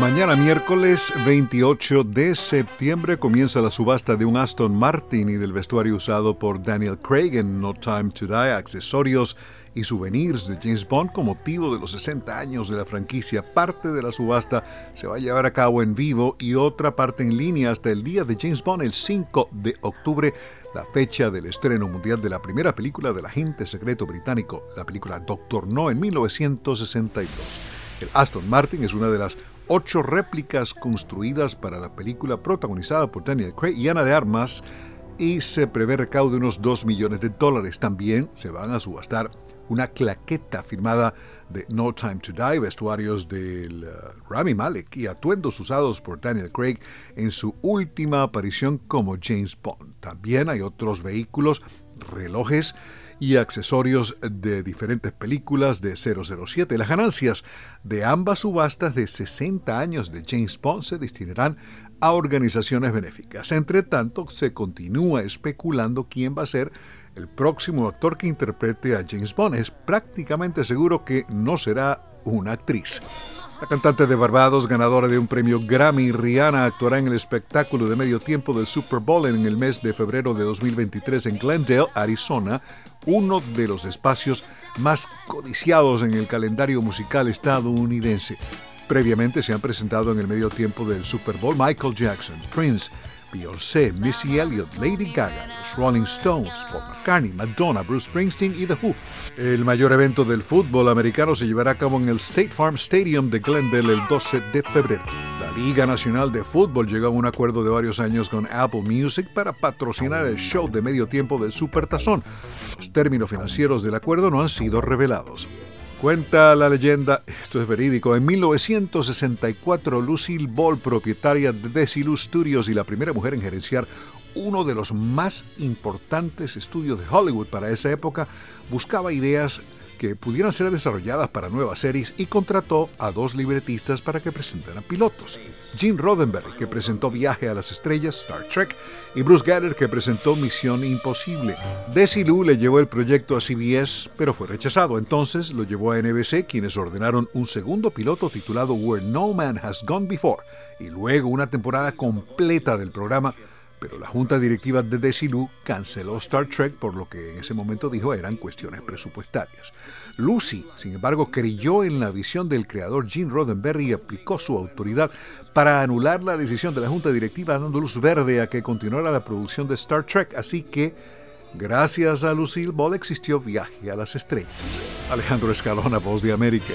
Mañana miércoles 28 de septiembre comienza la subasta de un Aston Martin y del vestuario usado por Daniel Craig en No Time to Die, accesorios y souvenirs de James Bond con motivo de los 60 años de la franquicia. Parte de la subasta se va a llevar a cabo en vivo y otra parte en línea hasta el día de James Bond, el 5 de octubre, la fecha del estreno mundial de la primera película del agente secreto británico, la película Doctor No en 1962. El Aston Martin es una de las ocho réplicas construidas para la película protagonizada por Daniel Craig y de Armas y se prevé recaudo unos 2 millones de dólares. También se van a subastar una claqueta firmada de No Time to Die, vestuarios del uh, Rami Malek y atuendos usados por Daniel Craig en su última aparición como James Bond. También hay otros vehículos, relojes, y accesorios de diferentes películas de 007. Las ganancias de ambas subastas de 60 años de James Bond se destinarán a organizaciones benéficas. Entre tanto, se continúa especulando quién va a ser el próximo actor que interprete a James Bond. Es prácticamente seguro que no será una actriz. La cantante de Barbados, ganadora de un premio Grammy, Rihanna, actuará en el espectáculo de medio tiempo del Super Bowl en el mes de febrero de 2023 en Glendale, Arizona, uno de los espacios más codiciados en el calendario musical estadounidense. Previamente se han presentado en el medio tiempo del Super Bowl Michael Jackson, Prince, Beyoncé, Missy Elliott, Lady Gaga, los Rolling Stones, Paul McCartney, Madonna, Bruce Springsteen y The Who. El mayor evento del fútbol americano se llevará a cabo en el State Farm Stadium de Glendale el 12 de febrero. Liga Nacional de Fútbol llegó a un acuerdo de varios años con Apple Music para patrocinar el show de medio tiempo del Supertazón. Los términos financieros del acuerdo no han sido revelados. Cuenta la leyenda, esto es verídico, en 1964 Lucille Ball, propietaria de Desilu Studios y la primera mujer en gerenciar uno de los más importantes estudios de Hollywood para esa época, buscaba ideas que pudieran ser desarrolladas para nuevas series y contrató a dos libretistas para que presentaran pilotos. Gene Roddenberry, que presentó Viaje a las Estrellas, Star Trek, y Bruce Geller, que presentó Misión Imposible. Desilu le llevó el proyecto a CBS, pero fue rechazado. Entonces lo llevó a NBC, quienes ordenaron un segundo piloto titulado Where No Man Has Gone Before, y luego una temporada completa del programa pero la junta directiva de Desilu canceló Star Trek por lo que en ese momento dijo eran cuestiones presupuestarias. Lucy, sin embargo, creyó en la visión del creador Gene Roddenberry y aplicó su autoridad para anular la decisión de la junta directiva dando luz verde a que continuara la producción de Star Trek, así que gracias a Lucille Ball existió Viaje a las Estrellas. Alejandro Escalona, Voz de América.